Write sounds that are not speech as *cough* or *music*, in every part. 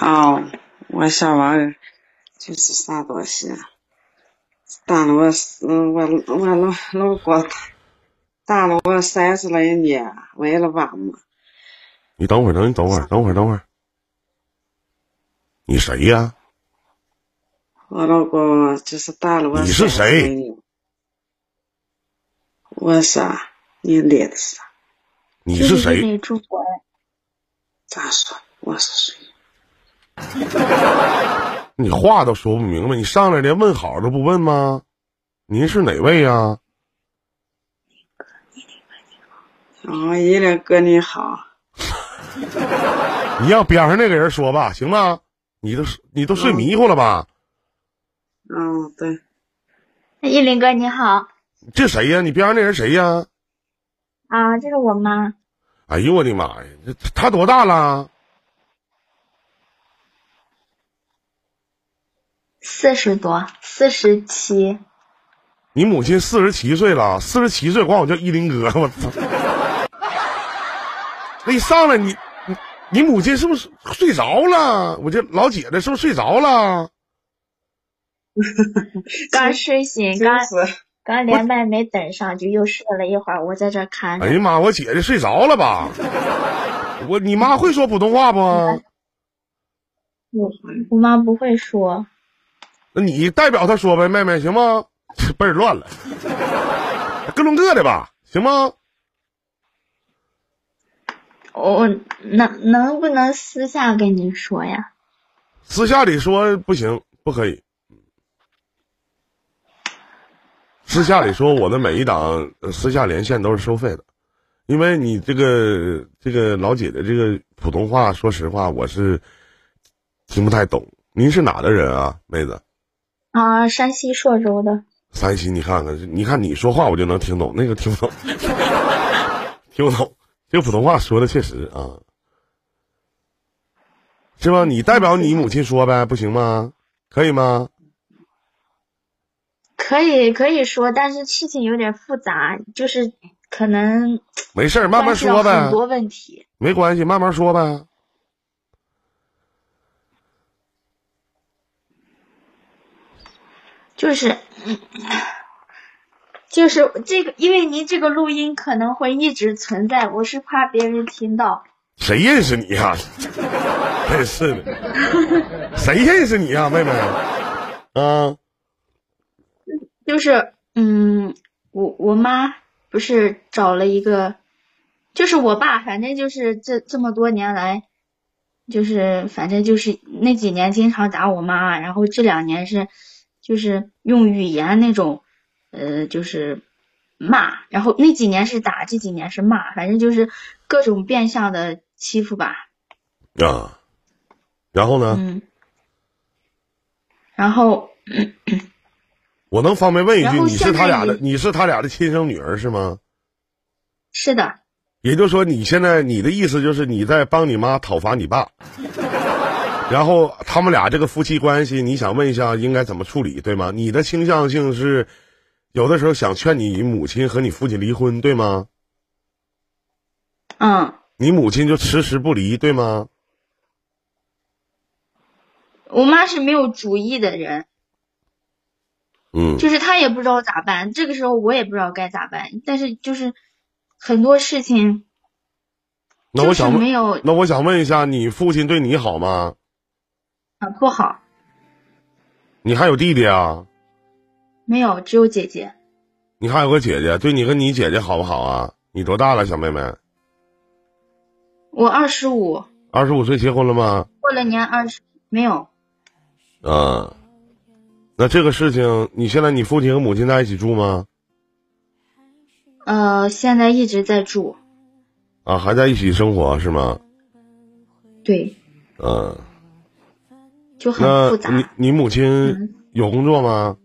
哦，我小娃儿就是啥东西，打了我是我我老老公打了我三十来年，为了娃嘛。你等会儿，等你等会儿，等会儿，等会儿。你谁呀？我老公就是打了我。你是谁？我啥？你列的啥？你是谁？咋说？我是谁？你话都说不明白，你上来连问好都不问吗？您是哪位呀？哦，一林哥你好。*laughs* 你让边上那个人说吧，行吗？你都你都睡迷糊了吧？嗯，对。依林哥你好。这谁呀？你边上那人谁呀？啊，这是我妈。哎呦我的妈呀！这他多大了？四十多，四十七。你母亲四十七岁了，四十七岁管我叫依林哥，我操！*laughs* 那一上来你你你母亲是不是睡着了？我这老姐姐是不是睡着了？*laughs* 刚睡醒，刚刚连麦没等上，就又睡了一会儿。我在这看。哎呀妈！我姐姐睡着了吧？我你妈会说普通话不？我我妈不会说。那你代表他说呗，妹妹行吗？*laughs* 倍儿乱了，各论各的吧，行吗？我能能不能私下跟你说呀？私下里说不行，不可以。私下里说，我的每一档私下连线都是收费的，因为你这个这个老姐的这个普通话，说实话我是听不太懂。您是哪的人啊，妹子？啊，山西朔州的。山西，你看看，你看你说话我就能听懂，那个听不懂，听不懂。这个普通话说的确实啊，是吧？你代表你母亲说呗，不行吗？可以吗？可以，可以说，但是事情有点复杂，就是可能没事儿慢慢说呗。很多问题，没关系，慢慢说呗。就是，就是这个，因为您这个录音可能会一直存在，我是怕别人听到。谁认识你呀？真是的，谁认识你呀，妹妹？啊？就是，嗯，我我妈不是找了一个，就是我爸，反正就是这这么多年来，就是反正就是那几年经常打我妈，然后这两年是。就是用语言那种，呃，就是骂，然后那几年是打，这几年是骂，反正就是各种变相的欺负吧。啊，然后呢？嗯。然后，我能方便问一句，你是他俩的，你是他俩的亲生女儿是吗？是的。也就是说，你现在你的意思就是你在帮你妈讨伐你爸。然后他们俩这个夫妻关系，你想问一下应该怎么处理，对吗？你的倾向性是，有的时候想劝你母亲和你父亲离婚，对吗？嗯。你母亲就迟迟不离，对吗？我妈是没有主意的人。嗯。就是她也不知道咋办，这个时候我也不知道该咋办，但是就是很多事情。那我想没有。那我想问一下，你父亲对你好吗？啊，不好。你还有弟弟啊？没有，只有姐姐。你还有个姐姐，对你和你姐姐好不好啊？你多大了，小妹妹？我二十五。二十五岁结婚了吗？过了年二十没有。啊，那这个事情，你现在你父亲和母亲在一起住吗？呃，现在一直在住。啊，还在一起生活是吗？对。嗯。就很复杂。你你母亲有工作吗？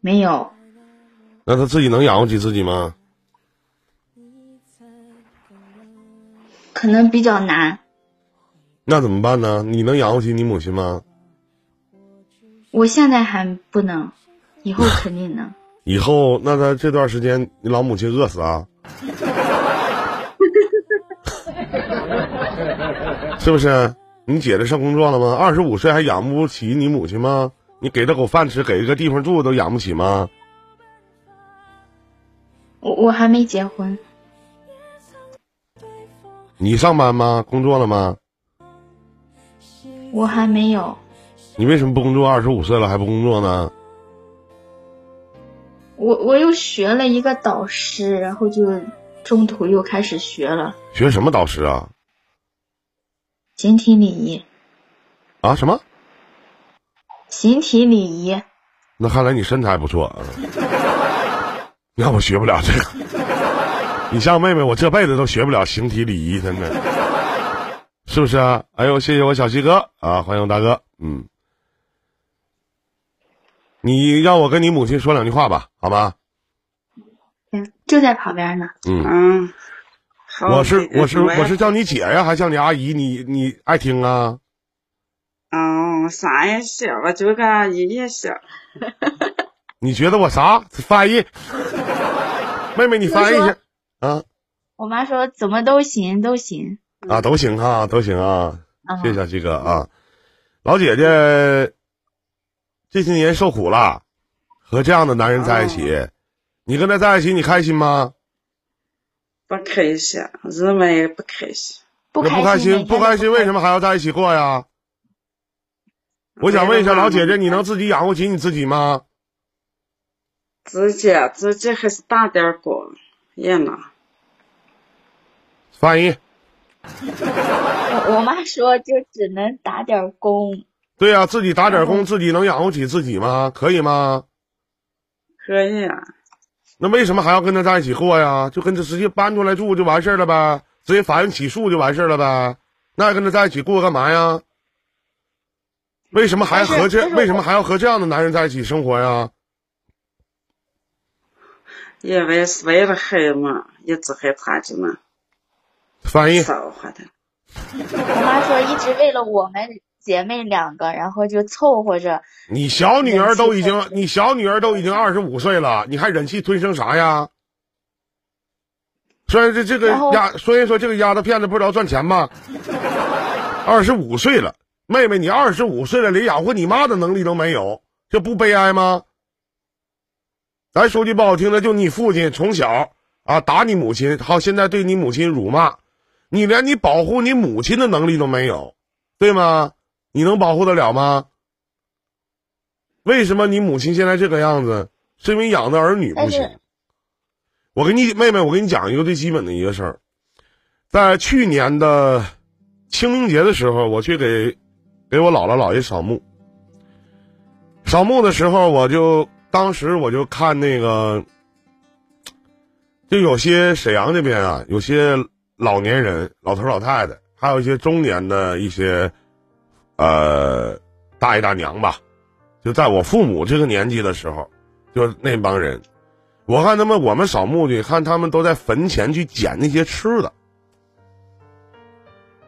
没有。那她自己能养活起自己吗？可能比较难。那怎么办呢？你能养活起你母亲吗？我现在还不能，以后肯定能。*laughs* 以后那他这段时间，你老母亲饿死啊？*laughs* 是不是？你姐姐上工作了吗？二十五岁还养不起你母亲吗？你给她口饭吃，给一个地方住都养不起吗？我我还没结婚，你上班吗？工作了吗？我还没有。你为什么不工作？二十五岁了还不工作呢？我我又学了一个导师，然后就中途又开始学了学什么导师啊？形体礼仪。啊，什么？形体礼仪。那看来你身材不错啊。*laughs* 那我学不了这个。你像妹妹，我这辈子都学不了形体礼仪，真的，是不是啊？哎呦，谢谢我小西哥啊，欢迎大哥，嗯。你让我跟你母亲说两句话吧，好吗？嗯，就在旁边呢。嗯，嗯，好我是我是我是叫你姐呀，还叫你阿姨？你你爱听啊？哦，啥也行，我就个阿姨也行。你觉得我啥？翻译，*laughs* 妹妹你翻译一下啊我妈说怎么都行，都行。啊，都行啊，都行啊，啊，谢谢小西哥啊，老姐姐这些年受苦了，和这样的男人在一起，你跟他在一起你开心吗？不开心，日们也不开心。不那不开心，不开心，为什么？还要在一起过呀？我想问一下老姐姐，你能自己养活起你自己吗？自己自己还是打点工也能。翻译，我 *laughs* 我妈说就只能打点工。对呀、自己打点工，自己能养活起自己吗？可以吗？可以啊，那为什么还要跟他在一起过呀？就跟他直接搬出来住就完事儿了呗，直接法院起诉就完事儿了呗。那还跟他在一起过干嘛呀？为什么还和这为什么还要和这样的男人在一起生活呀？因为是为了孩子嘛，一直和他就能翻译。我 *laughs* 妈说一直为了我们姐妹两个，然后就凑合着。你小女儿都已经你小女儿都已经二十五岁了，你还忍气吞声啥呀？虽然这这个丫，虽然说这个丫头片子不知道赚钱吗，二十五岁了，妹妹你二十五岁了，连养活你妈的能力都没有，这不悲哀吗？咱说句不好听的，就你父亲从小啊打你母亲，好现在对你母亲辱骂，你连你保护你母亲的能力都没有，对吗？你能保护得了吗？为什么你母亲现在这个样子？是因为养的儿女不行。我跟你妹妹，我跟你讲一个最基本的一个事儿，在去年的清明节的时候，我去给给我姥姥姥爷扫墓。扫墓的时候，我就当时我就看那个，就有些沈阳这边啊，有些老年人、老头老太太，还有一些中年的一些呃大爷大娘吧，就在我父母这个年纪的时候，就那帮人，我看他们我们扫墓去，看他们都在坟前去捡那些吃的，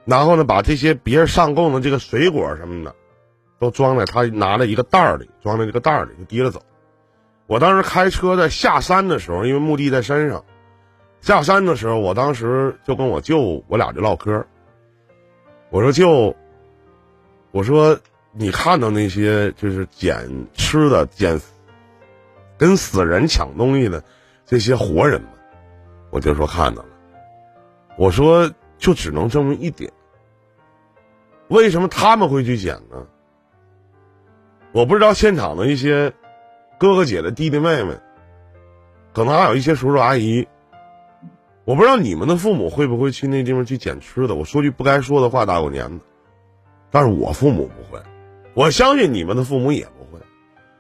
然后呢，把这些别人上供的这个水果什么的，都装在他拿了一个袋儿里，装在这个袋儿里就提着走。我当时开车在下山的时候，因为墓地在山上，下山的时候，我当时就跟我舅我俩就唠嗑，我说舅，我说你看到那些就是捡吃的、捡跟死人抢东西的这些活人吗？我就说看到了。我说就只能证明一点，为什么他们会去捡呢？我不知道现场的一些哥哥姐姐、弟弟妹妹，可能还有一些叔叔阿姨，我不知道你们的父母会不会去那地方去捡吃的。我说句不该说的话，大过年的，但是我父母不会，我相信你们的父母也不会。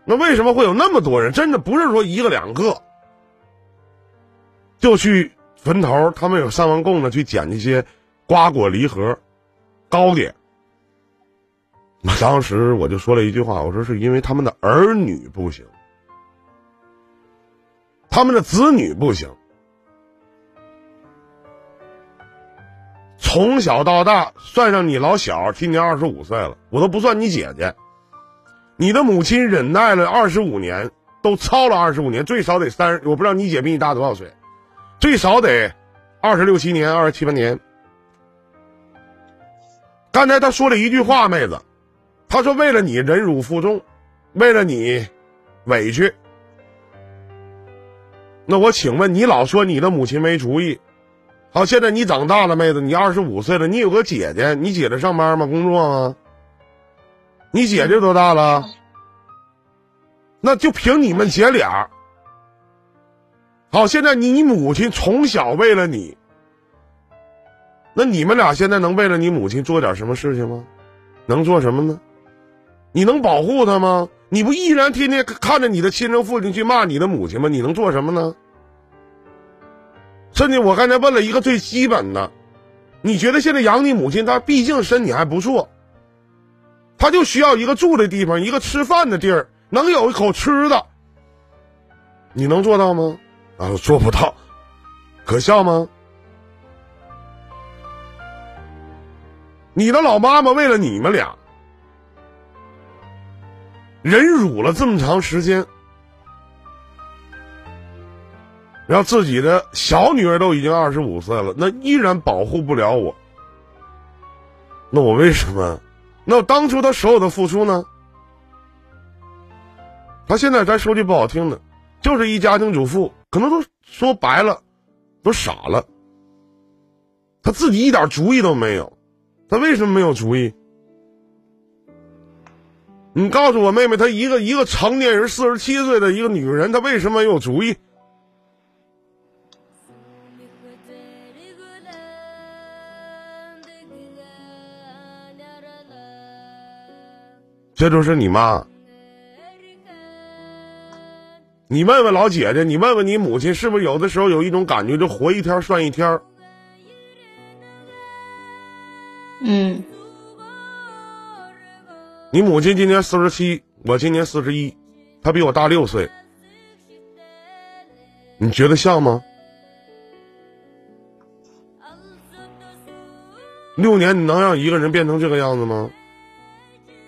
那为什么会有那么多人？真的不是说一个两个，就去坟头，他们有上完供的去捡那些瓜果梨核、糕点。当时我就说了一句话，我说是因为他们的儿女不行，他们的子女不行，从小到大，算上你老小，今年二十五岁了，我都不算你姐姐。你的母亲忍耐了二十五年，都操了二十五年，最少得三，我不知道你姐比你大多少岁，最少得二十六七年、二十七八年。刚才他说了一句话，妹子，他说为了你忍辱负重，为了你委屈。那我请问你老说你的母亲没主意，好，现在你长大了，妹子，你二十五岁了，你有个姐姐，你姐姐上班吗？工作吗？你姐姐多大了？那就凭你们姐俩。好，现在你母亲从小为了你，那你们俩现在能为了你母亲做点什么事情吗？能做什么呢？你能保护她吗？你不依然天天看着你的亲生父亲去骂你的母亲吗？你能做什么呢？甚至我刚才问了一个最基本的，你觉得现在养你母亲，她毕竟身体还不错，她就需要一个住的地方，一个吃饭的地儿，能有一口吃的，你能做到吗？啊，做不到，可笑吗？你的老妈妈为了你们俩。忍辱了这么长时间，然后自己的小女儿都已经二十五岁了，那依然保护不了我。那我为什么？那当初他所有的付出呢？他现在咱说句不好听的，就是一家庭主妇，可能都说白了，都傻了。他自己一点主意都没有，他为什么没有主意？你告诉我，妹妹，她一个一个成年人，四十七岁的一个女人，她为什么没有主意？这就是你妈。你问问老姐姐，你问问你母亲，是不是有的时候有一种感觉，就活一天算一天？嗯。你母亲今年四十七，我今年四十一，她比我大六岁，你觉得像吗？六年你能让一个人变成这个样子吗？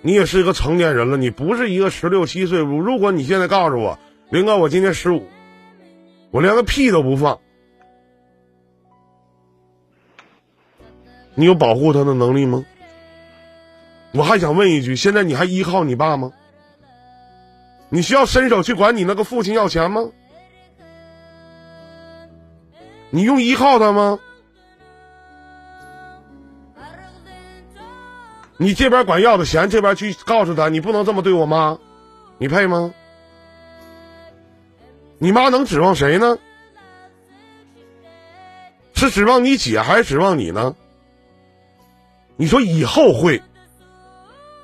你也是一个成年人了，你不是一个十六七岁。如果你现在告诉我，林哥，我今年十五，我连个屁都不放，你有保护他的能力吗？我还想问一句：现在你还依靠你爸吗？你需要伸手去管你那个父亲要钱吗？你用依靠他吗？你这边管要的钱，这边去告诉他你不能这么对我妈，你配吗？你妈能指望谁呢？是指望你姐还是指望你呢？你说以后会？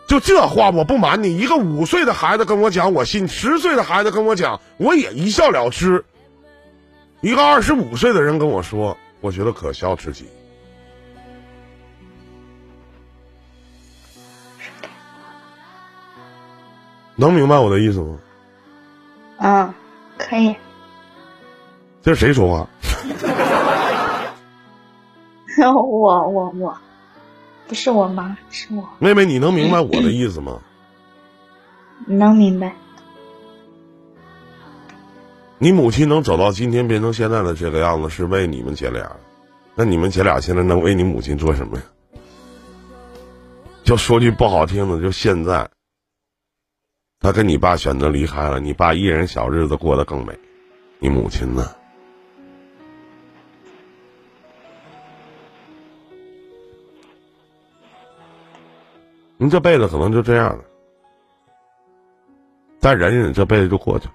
就这话，我不瞒你，一个五岁的孩子跟我讲，我信；十岁的孩子跟我讲，我也一笑了之。一个二十五岁的人跟我说，我觉得可笑至极。能明白我的意思吗？嗯，可以。这是谁说话？*laughs* 我我我。不是我妈，是我妹妹。你能明白我的意思吗？*coughs* 能明白。你母亲能走到今天变成现在的这个样子，是为你们姐俩。那你们姐俩现在能为你母亲做什么呀？就说句不好听的，就现在，他跟你爸选择离开了，你爸一人小日子过得更美，你母亲呢？您这辈子可能就这样了，再忍忍，这辈子就过去了。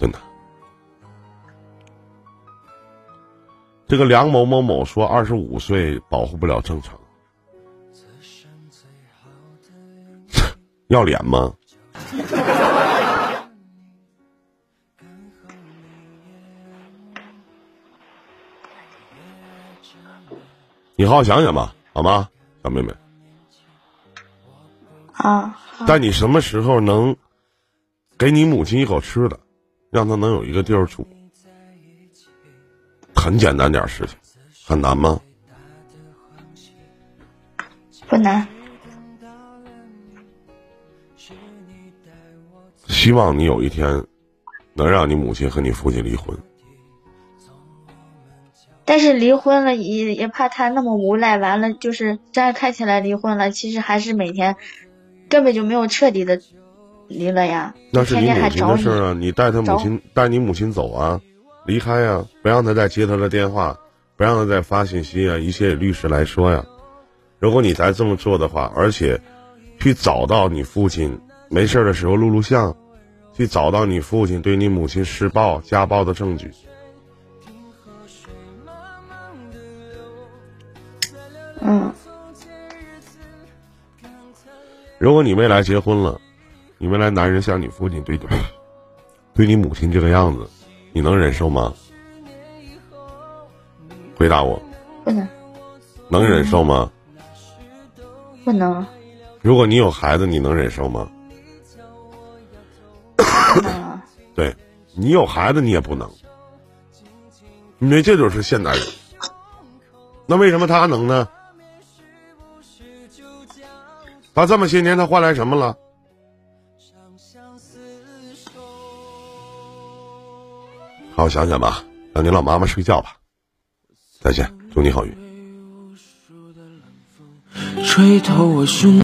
真的，这个梁某某某说二十五岁保护不了正常，要脸吗？你好好想想吧，好吗，小妹妹？啊。但你什么时候能给你母亲一口吃的，让她能有一个地儿住？很简单点事情，很难吗？不难。希望你有一天能让你母亲和你父亲离婚。但是离婚了也也怕他那么无赖，完了就是真看起来离婚了，其实还是每天根本就没有彻底的离了呀。那是你母亲，的事儿啊，你带他母亲带你母亲走啊，离开呀、不让他再接他的电话，不让他再发信息啊，一切律师来说呀。如果你再这么做的话，而且去找到你父亲没事儿的时候录录像，去找到你父亲对你母亲施暴、家暴的证据，嗯，如果你未来结婚了，你未来男人像你父亲对对你母亲这个样子，你能忍受吗？回答我，不能能忍受吗？不能如果你有孩子，你能忍受吗？*laughs* 对你有孩子，你也不能。因为这就是现代人。那为什么他能呢？他这么些年，他换来什么了？好好想想吧，让你老妈妈睡觉吧。再见，祝你好运。吹透我胸。